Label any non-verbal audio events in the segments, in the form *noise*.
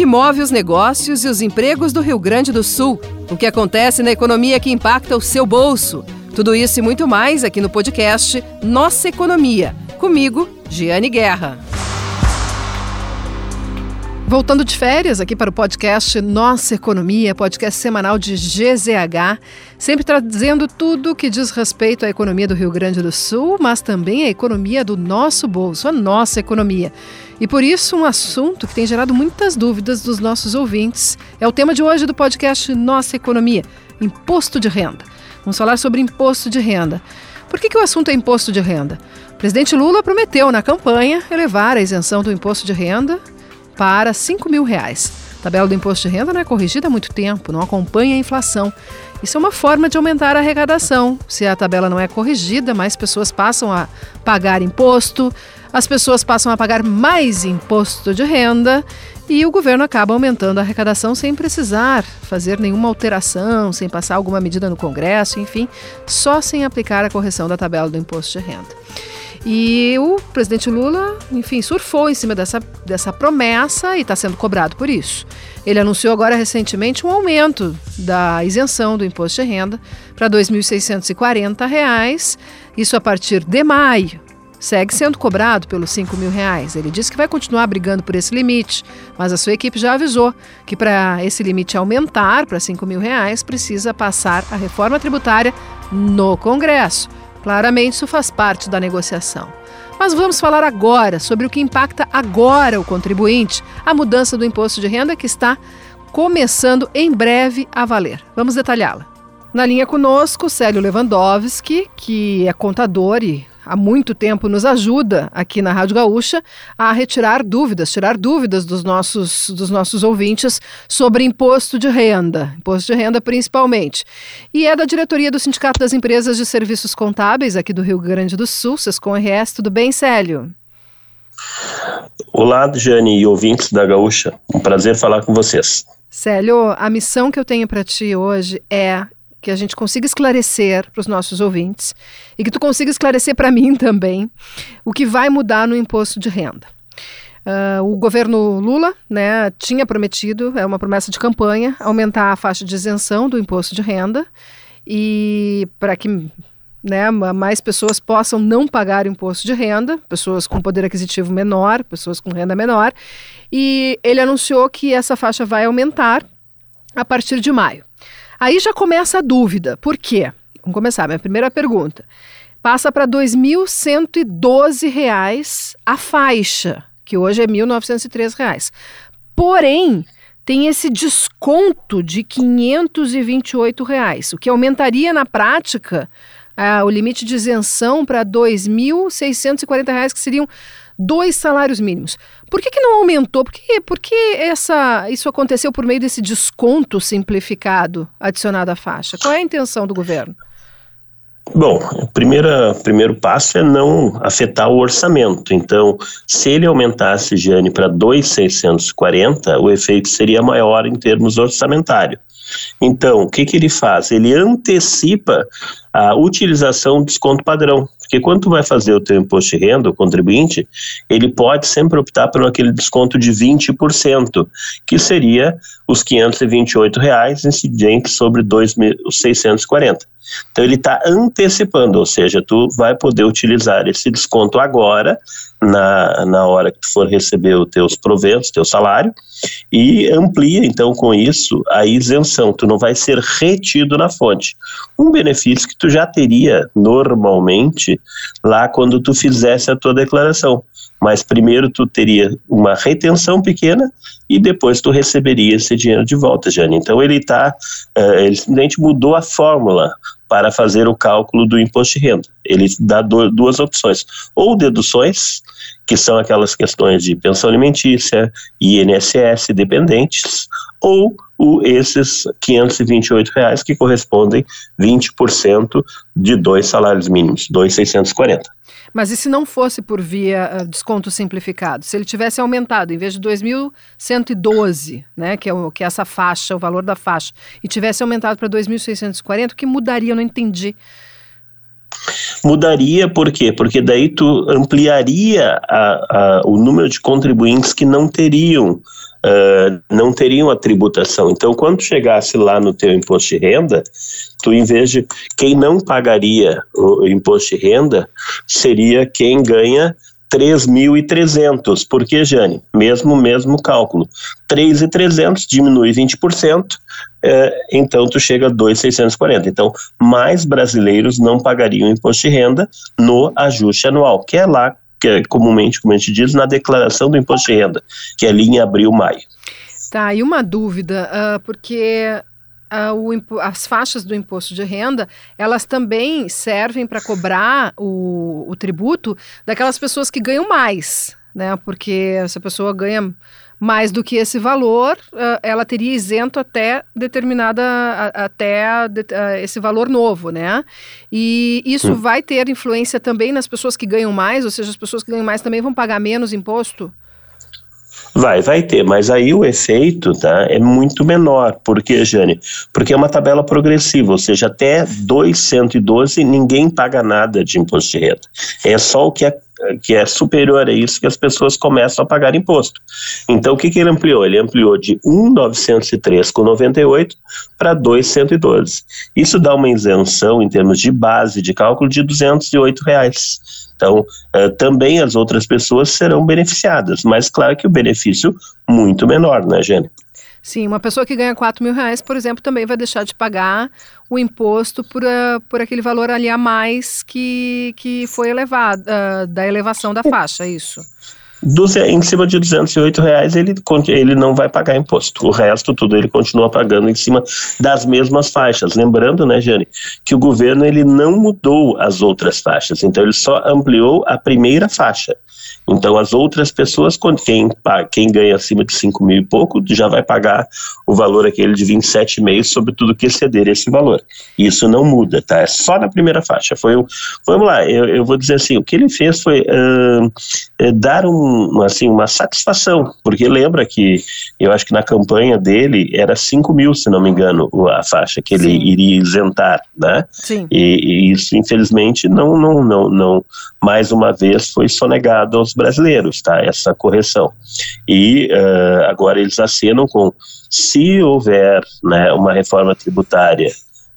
que move os negócios e os empregos do Rio Grande do Sul, o que acontece na economia que impacta o seu bolso. Tudo isso e muito mais aqui no podcast Nossa Economia. Comigo, Giane Guerra. Voltando de férias aqui para o podcast Nossa Economia, podcast semanal de GZH, sempre trazendo tudo que diz respeito à economia do Rio Grande do Sul, mas também à economia do nosso bolso, a nossa economia. E por isso, um assunto que tem gerado muitas dúvidas dos nossos ouvintes é o tema de hoje do podcast Nossa Economia: imposto de renda. Vamos falar sobre imposto de renda. Por que, que o assunto é imposto de renda? O presidente Lula prometeu na campanha elevar a isenção do imposto de renda para 5 mil reais. A tabela do imposto de renda não é corrigida há muito tempo, não acompanha a inflação. Isso é uma forma de aumentar a arrecadação. Se a tabela não é corrigida, mais pessoas passam a pagar imposto, as pessoas passam a pagar mais imposto de renda e o governo acaba aumentando a arrecadação sem precisar fazer nenhuma alteração, sem passar alguma medida no Congresso, enfim, só sem aplicar a correção da tabela do imposto de renda. E o presidente Lula, enfim, surfou em cima dessa, dessa promessa e está sendo cobrado por isso. Ele anunciou agora recentemente um aumento da isenção do imposto de renda para R$ 2.640, isso a partir de maio. Segue sendo cobrado pelos 5 mil reais. Ele disse que vai continuar brigando por esse limite, mas a sua equipe já avisou que para esse limite aumentar para 5 mil reais, precisa passar a reforma tributária no Congresso. Claramente, isso faz parte da negociação. Mas vamos falar agora sobre o que impacta agora o contribuinte, a mudança do imposto de renda que está começando em breve a valer. Vamos detalhá-la. Na linha conosco, Célio Lewandowski, que é contador e há muito tempo nos ajuda aqui na Rádio Gaúcha a retirar dúvidas, tirar dúvidas dos nossos, dos nossos ouvintes sobre imposto de renda, imposto de renda principalmente. E é da diretoria do Sindicato das Empresas de Serviços Contábeis aqui do Rio Grande do Sul, Sescom RS. Tudo bem, Célio? Olá, Jane e ouvintes da Gaúcha. Um prazer falar com vocês. Célio, a missão que eu tenho para ti hoje é que a gente consiga esclarecer para os nossos ouvintes e que tu consiga esclarecer para mim também o que vai mudar no imposto de renda. Uh, o governo Lula né, tinha prometido, é uma promessa de campanha, aumentar a faixa de isenção do imposto de renda e para que né, mais pessoas possam não pagar imposto de renda, pessoas com poder aquisitivo menor, pessoas com renda menor, e ele anunciou que essa faixa vai aumentar a partir de maio. Aí já começa a dúvida. Por quê? Vamos começar. Minha primeira pergunta. Passa para R$ 2.112 a faixa, que hoje é R$ 1.903. Porém, tem esse desconto de 528 reais, o que aumentaria na prática ah, o limite de isenção para R$ 2.640, que seriam dois salários mínimos. Por que, que não aumentou? Por que, por que essa, isso aconteceu por meio desse desconto simplificado adicionado à faixa? Qual é a intenção do governo? Bom, o primeiro, passo é não afetar o orçamento. Então, se ele aumentasse, Giane, para 2,640, o efeito seria maior em termos orçamentários. Então, o que, que ele faz? Ele antecipa a utilização do desconto padrão. Porque quando tu vai fazer o teu imposto de renda, o contribuinte, ele pode sempre optar por aquele desconto de 20%, que seria os 528 reais incidentes sobre 2.640. Então ele está antecipando, ou seja, tu vai poder utilizar esse desconto agora, na, na hora que tu for receber os teus proventos, teu salário, e amplia então com isso a isenção, tu não vai ser retido na fonte. Um benefício que tu já teria normalmente lá quando tu fizesse a tua declaração mas primeiro tu teria uma retenção pequena e depois tu receberia esse dinheiro de volta, Jane. Então ele uh, eh, ele simplesmente mudou a fórmula para fazer o cálculo do imposto de renda. Ele dá duas opções, ou deduções, que são aquelas questões de pensão alimentícia, INSS, dependentes, ou o, esses 528 reais que correspondem 20% de dois salários mínimos, 2.640. Mas e se não fosse por via uh, desconto simplificado? Se ele tivesse aumentado, em vez de 2.112, né, que é, o, que é essa faixa, o valor da faixa, e tivesse aumentado para 2.640, o que mudaria? Eu não entendi. Mudaria por quê? Porque daí tu ampliaria a, a, o número de contribuintes que não teriam uh, não teriam a tributação. Então, quando chegasse lá no teu imposto de renda, tu em vez de quem não pagaria o imposto de renda seria quem ganha 3.300. Por que, Jane? Mesmo, mesmo cálculo. 3.300 diminui 20%, é, então tu chega a 2.640. Então, mais brasileiros não pagariam imposto de renda no ajuste anual, que é lá, que é comumente, como a gente diz, na declaração do imposto de renda, que é ali em abril, maio. Tá, e uma dúvida, uh, porque o, as faixas do imposto de renda, elas também servem para cobrar o, o tributo daquelas pessoas que ganham mais, né? Porque se a pessoa ganha mais do que esse valor, uh, ela teria isento até determinada, até uh, esse valor novo, né? E isso hum. vai ter influência também nas pessoas que ganham mais, ou seja, as pessoas que ganham mais também vão pagar menos imposto? Vai, vai ter, mas aí o efeito tá, é muito menor. Por quê, Jane? Porque é uma tabela progressiva, ou seja, até 212 ninguém paga nada de imposto de renda. É só o que é que é superior a isso que as pessoas começam a pagar imposto. Então, o que, que ele ampliou? Ele ampliou de 1.903,98 para 2.112. Isso dá uma isenção em termos de base de cálculo de 208 reais. Então, uh, também as outras pessoas serão beneficiadas, mas claro que o benefício muito menor, né, Jane? Sim, uma pessoa que ganha 4 mil reais, por exemplo, também vai deixar de pagar o imposto por, uh, por aquele valor ali a mais que, que foi elevado, uh, da elevação da faixa, é isso? em cima de 208 reais ele, ele não vai pagar imposto. O resto tudo ele continua pagando em cima das mesmas faixas. Lembrando, né, Jane, que o governo ele não mudou as outras faixas, então ele só ampliou a primeira faixa. Então, as outras pessoas, quem, quem ganha acima de 5 mil e pouco, já vai pagar o valor aquele de 27,5 sobre tudo que exceder esse valor. Isso não muda, tá? É só na primeira faixa. Foi, vamos lá, eu, eu vou dizer assim, o que ele fez foi uh, dar um, assim, uma satisfação, porque lembra que eu acho que na campanha dele era 5 mil, se não me engano, a faixa que ele Sim. iria isentar, né? Sim. E, e isso, infelizmente, não, não, não, não, mais uma vez foi sonegado aos brasileiros, tá? Essa correção. E uh, agora eles acenam com se houver né, uma reforma tributária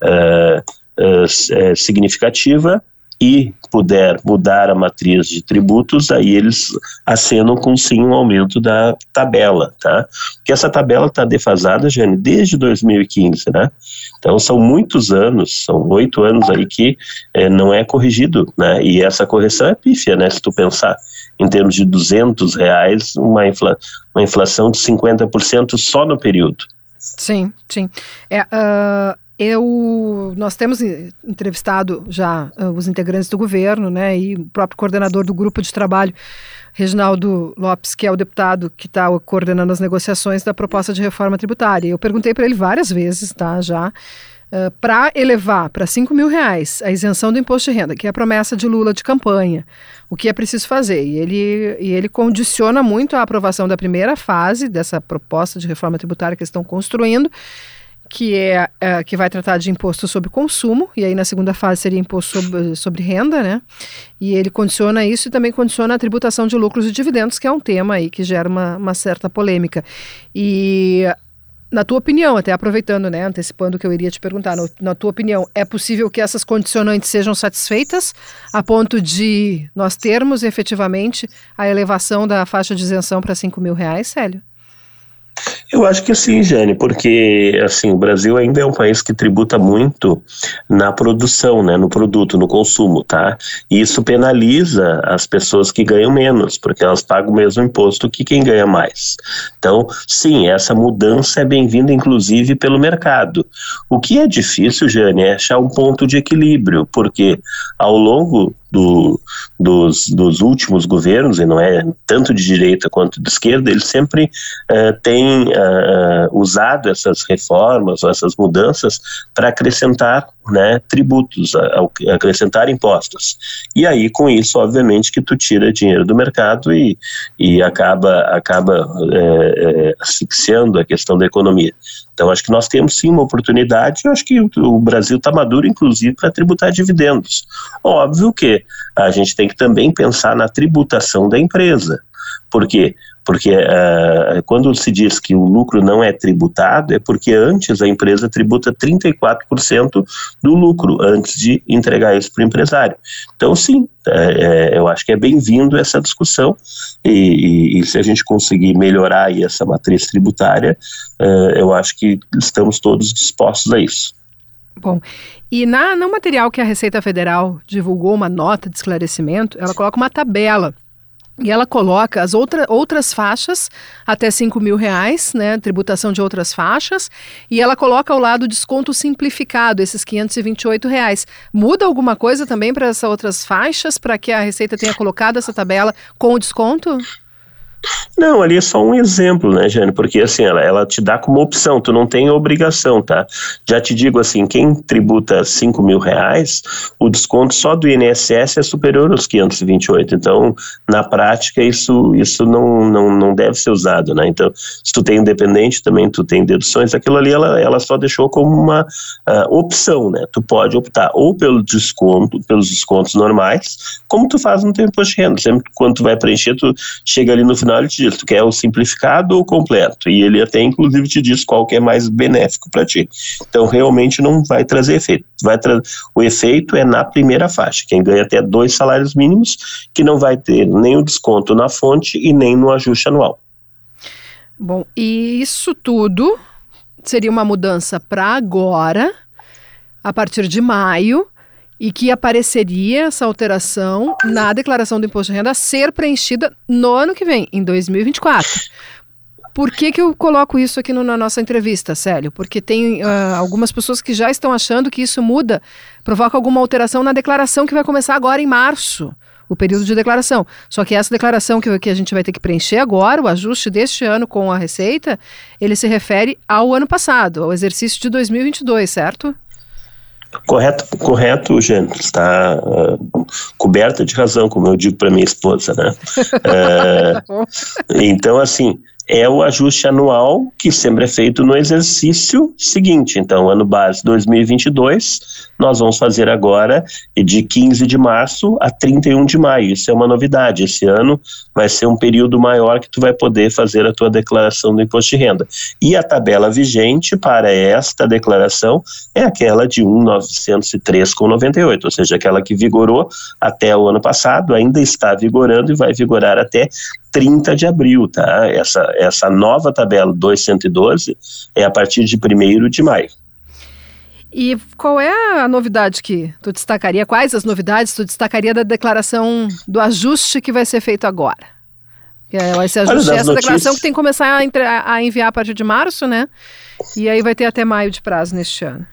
uh, uh, significativa, e puder mudar a matriz de tributos, aí eles acenam com sim um aumento da tabela, tá? Porque essa tabela está defasada, Jane, desde 2015, né? Então são muitos anos, são oito anos aí que é, não é corrigido, né? E essa correção é pífia, né? Se tu pensar em termos de 200 reais, uma, infla, uma inflação de 50% só no período. Sim, sim. É, uh, eu, nós temos entrevistado já uh, os integrantes do governo, né, e o próprio coordenador do grupo de trabalho, Reginaldo Lopes, que é o deputado que está coordenando as negociações da proposta de reforma tributária. Eu perguntei para ele várias vezes, tá, já, uh, para elevar para 5 mil reais a isenção do imposto de renda, que é a promessa de Lula de campanha, o que é preciso fazer. E ele, e ele condiciona muito a aprovação da primeira fase dessa proposta de reforma tributária que estão construindo, que é, é, que vai tratar de imposto sobre consumo, e aí na segunda fase seria imposto sobre, sobre renda, né? E ele condiciona isso e também condiciona a tributação de lucros e dividendos, que é um tema aí que gera uma, uma certa polêmica. E na tua opinião, até aproveitando, né, antecipando o que eu iria te perguntar, no, na tua opinião, é possível que essas condicionantes sejam satisfeitas a ponto de nós termos efetivamente a elevação da faixa de isenção para 5 mil reais, Célio? Eu acho que sim, Jane, porque assim o Brasil ainda é um país que tributa muito na produção, né, no produto, no consumo, tá? E isso penaliza as pessoas que ganham menos, porque elas pagam o mesmo imposto que quem ganha mais. Então, sim, essa mudança é bem-vinda, inclusive pelo mercado. O que é difícil, Jane, é achar um ponto de equilíbrio, porque ao longo do, dos, dos, últimos governos, e não é tanto de direita quanto de esquerda, eles sempre uh, têm uh, usado essas reformas essas mudanças para acrescentar né, tributos, a, a acrescentar impostos. E aí, com isso, obviamente, que tu tira dinheiro do mercado e, e acaba, acaba é, é, asfixiando a questão da economia. Então, acho que nós temos sim uma oportunidade, eu acho que o, o Brasil está maduro, inclusive, para tributar dividendos. Óbvio que a gente tem que também pensar na tributação da empresa. Por quê? Porque uh, quando se diz que o lucro não é tributado, é porque antes a empresa tributa 34% do lucro, antes de entregar isso para o empresário. Então, sim, é, eu acho que é bem-vindo essa discussão, e, e, e, se a gente conseguir melhorar essa matriz tributária, uh, eu acho que estamos todos dispostos a isso. Bom, e na, no material que a Receita Federal divulgou, uma nota de esclarecimento, ela coloca uma tabela e ela coloca as outra, outras faixas até 5 mil reais, né? Tributação de outras faixas. E ela coloca ao lado o desconto simplificado, esses 528 reais. Muda alguma coisa também para essas outras faixas, para que a Receita tenha colocado essa tabela com o desconto? Não, ali é só um exemplo, né, Jane? Porque assim, ela, ela te dá como opção, tu não tem obrigação, tá? Já te digo assim, quem tributa 5 mil reais, o desconto só do INSS é superior aos 528. Então, na prática, isso, isso não, não, não deve ser usado, né? Então, se tu tem independente, também tu tem deduções, aquilo ali ela, ela só deixou como uma uh, opção, né? Tu pode optar ou pelo desconto, pelos descontos normais, como tu faz no teu imposto de renda. Sempre quando tu vai preencher, tu chega ali no final te diz, tu quer o simplificado ou o completo? E ele até inclusive te diz qual que é mais benéfico para ti. Então realmente não vai trazer efeito. Vai tra o efeito é na primeira faixa, quem ganha até dois salários mínimos, que não vai ter nem o desconto na fonte e nem no ajuste anual. Bom, e isso tudo seria uma mudança para agora, a partir de maio, e que apareceria essa alteração na declaração do imposto de renda a ser preenchida no ano que vem, em 2024. Por que, que eu coloco isso aqui no, na nossa entrevista, Célio? Porque tem uh, algumas pessoas que já estão achando que isso muda, provoca alguma alteração na declaração que vai começar agora em março, o período de declaração. Só que essa declaração que, que a gente vai ter que preencher agora, o ajuste deste ano com a Receita, ele se refere ao ano passado, ao exercício de 2022, certo? Correto, correto, gente. Está uh, coberta de razão, como eu digo para minha esposa, né? *laughs* Uh, então, assim, é o ajuste anual que sempre é feito no exercício seguinte. Então, ano base 2022, nós vamos fazer agora de 15 de março a 31 de maio. Isso é uma novidade. Esse ano vai ser um período maior que tu vai poder fazer a tua declaração do imposto de renda. E a tabela vigente para esta declaração é aquela de 1.903,98, ou seja, aquela que vigorou até o ano passado, ainda está vigorando e vai vigorar até 30 de abril, tá? Essa, essa nova tabela 212 é a partir de 1 de maio. E qual é a novidade que tu destacaria? Quais as novidades tu destacaria da declaração do ajuste que vai ser feito agora? Vai ser ajuste, essa notícias... declaração que tem que começar a, a enviar a partir de março, né? E aí vai ter até maio de prazo neste ano.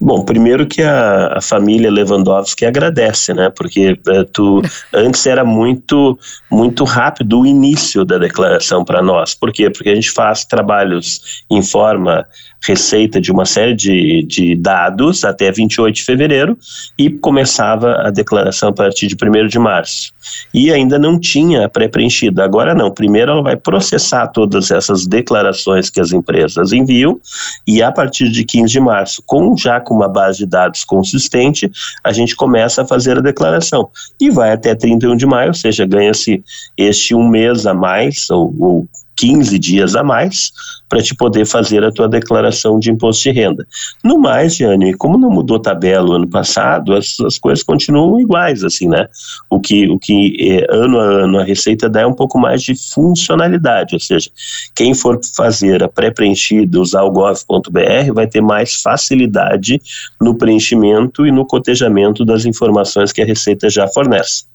Bom, primeiro que a, a, família Lewandowski agradece, né? Porque é, tu antes era muito muito rápido o início da declaração para nós. Por quê? Porque a gente faz trabalhos em forma receita de uma série de, de dados até 28 de fevereiro e começava a declaração a partir de 1 de março. E ainda não tinha pré-preenchido. Agora não. Primeiro ela vai processar todas essas declarações que as empresas enviam e a partir de 15 de março, com já com uma base de dados consistente, a gente começa a fazer a declaração. E vai até 31 de maio, ou seja, ganha-se este um mês a mais, ou, ou 15 dias a mais para te poder fazer a tua declaração de imposto de renda. No mais, Jane, como não mudou tabela o ano passado, as, as coisas continuam iguais, assim, né? O que, o que é, ano a ano a Receita dá é um pouco mais de funcionalidade, ou seja, quem for fazer a pré-preenchida, usar o gov.br, vai ter mais facilidade no preenchimento e no cotejamento das informações que a Receita já fornece.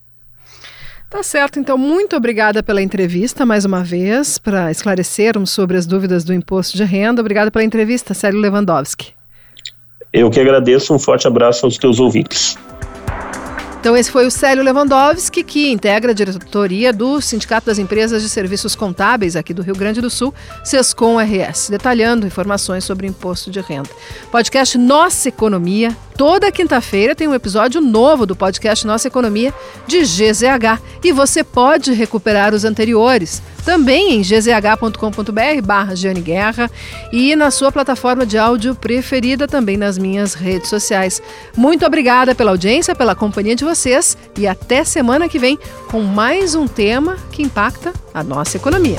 Tá certo, então muito obrigada pela entrevista mais uma vez, para esclarecermos sobre as dúvidas do imposto de renda. Obrigada pela entrevista, Célio Lewandowski. Eu que agradeço, um forte abraço aos teus ouvintes. Então, esse foi o Célio Lewandowski, que integra a diretoria do Sindicato das Empresas de Serviços Contábeis aqui do Rio Grande do Sul, Sescom RS, detalhando informações sobre imposto de renda. Podcast Nossa Economia Toda quinta-feira tem um episódio novo do podcast Nossa Economia de GZH e você pode recuperar os anteriores também em gzh.com.br barra Guerra e na sua plataforma de áudio preferida também nas minhas redes sociais. Muito obrigada pela audiência, pela companhia de vocês e até semana que vem com mais um tema que impacta a nossa economia.